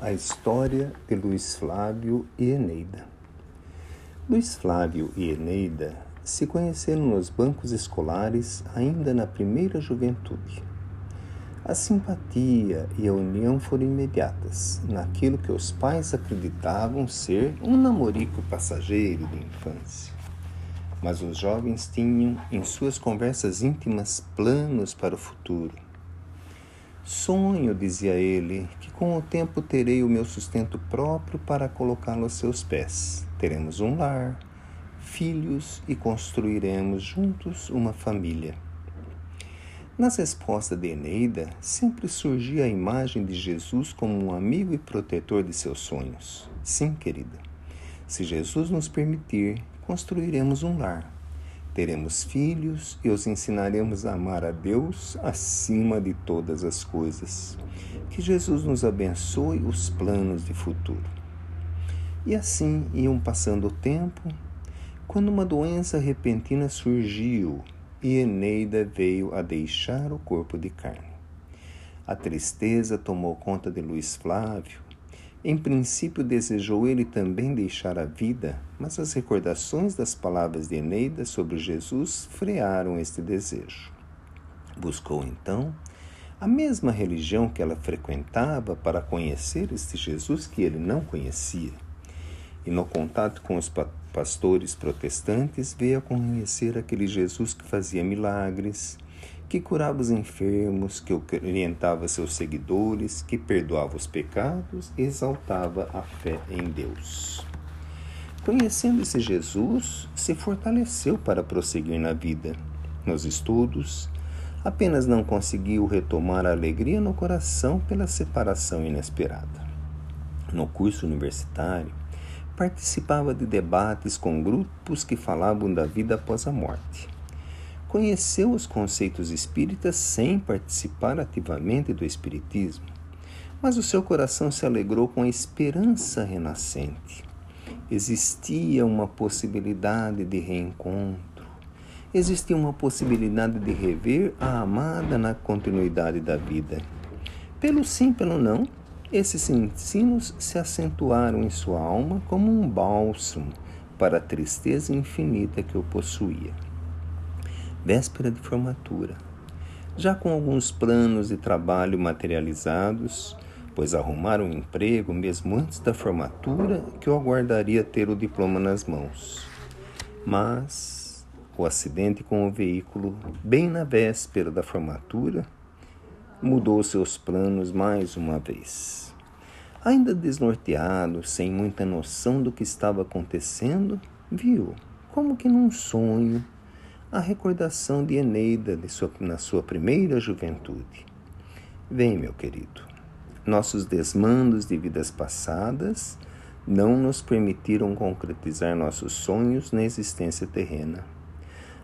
A história de Luiz Flávio e Eneida. Luiz Flávio e Eneida se conheceram nos bancos escolares ainda na primeira juventude. A simpatia e a união foram imediatas, naquilo que os pais acreditavam ser um namorico passageiro de infância. Mas os jovens tinham, em suas conversas íntimas, planos para o futuro Sonho, dizia ele, que com o tempo terei o meu sustento próprio para colocá-lo aos seus pés. Teremos um lar, filhos e construiremos juntos uma família. Nas respostas de Eneida, sempre surgia a imagem de Jesus como um amigo e protetor de seus sonhos. Sim, querida, se Jesus nos permitir, construiremos um lar teremos filhos e os ensinaremos a amar a Deus acima de todas as coisas. Que Jesus nos abençoe os planos de futuro. E assim iam passando o tempo, quando uma doença repentina surgiu e Eneida veio a deixar o corpo de carne. A tristeza tomou conta de Luiz Flávio em princípio, desejou ele também deixar a vida, mas as recordações das palavras de Eneida sobre Jesus frearam este desejo. Buscou então a mesma religião que ela frequentava para conhecer este Jesus que ele não conhecia. E no contato com os pastores protestantes, veio a conhecer aquele Jesus que fazia milagres, que curava os enfermos, que orientava seus seguidores, que perdoava os pecados exaltava a fé em Deus. Conhecendo esse Jesus, se fortaleceu para prosseguir na vida, nos estudos, apenas não conseguiu retomar a alegria no coração pela separação inesperada. No curso universitário, participava de debates com grupos que falavam da vida após a morte conheceu os conceitos espíritas sem participar ativamente do espiritismo, mas o seu coração se alegrou com a esperança renascente. Existia uma possibilidade de reencontro, existia uma possibilidade de rever a amada na continuidade da vida. Pelo sim, pelo não, esses ensinos se acentuaram em sua alma como um bálsamo para a tristeza infinita que o possuía véspera de formatura. Já com alguns planos de trabalho materializados, pois arrumaram um emprego mesmo antes da formatura que o aguardaria ter o diploma nas mãos. Mas o acidente com o veículo, bem na véspera da formatura, mudou seus planos mais uma vez. Ainda desnorteado, sem muita noção do que estava acontecendo, viu, como que num sonho, a recordação de Eneida de sua, na sua primeira juventude. Vem, meu querido, nossos desmandos de vidas passadas não nos permitiram concretizar nossos sonhos na existência terrena.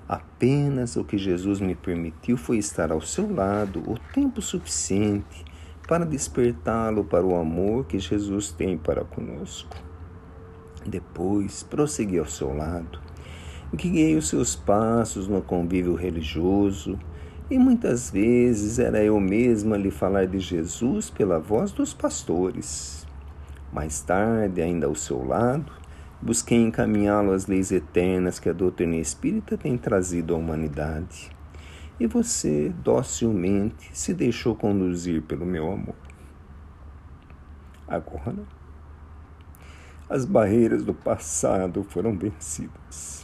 Apenas o que Jesus me permitiu foi estar ao seu lado o tempo suficiente para despertá-lo para o amor que Jesus tem para conosco. Depois, prossegui ao seu lado guiei os seus passos no convívio religioso, e muitas vezes era eu mesma lhe falar de Jesus pela voz dos pastores. Mais tarde, ainda ao seu lado, busquei encaminhá-lo às leis eternas que a doutrina espírita tem trazido à humanidade. E você, docilmente, se deixou conduzir pelo meu amor. Agora, as barreiras do passado foram vencidas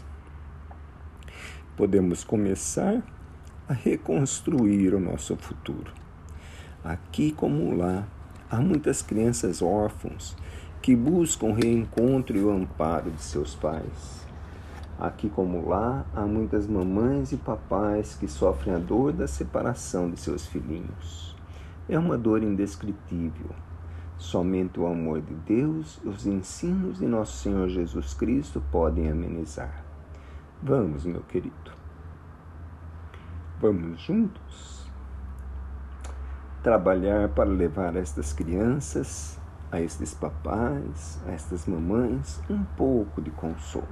podemos começar a reconstruir o nosso futuro. Aqui como lá, há muitas crianças órfãos que buscam o reencontro e o amparo de seus pais. Aqui como lá, há muitas mamães e papais que sofrem a dor da separação de seus filhinhos. É uma dor indescritível. Somente o amor de Deus e os ensinos de nosso Senhor Jesus Cristo podem amenizar. Vamos, meu querido. Vamos juntos trabalhar para levar estas crianças, a estes papais, a estas mamães, um pouco de consolo.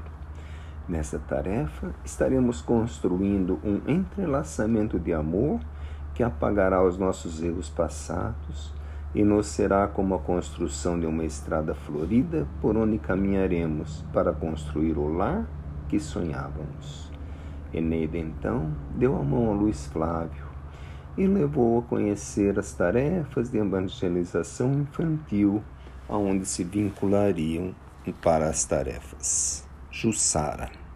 Nessa tarefa, estaremos construindo um entrelaçamento de amor que apagará os nossos erros passados, e nos será como a construção de uma estrada florida por onde caminharemos para construir o lar que sonhávamos. Eneida então deu a mão a Luiz Flávio e levou a conhecer as tarefas de evangelização infantil aonde se vinculariam para as tarefas. Jussara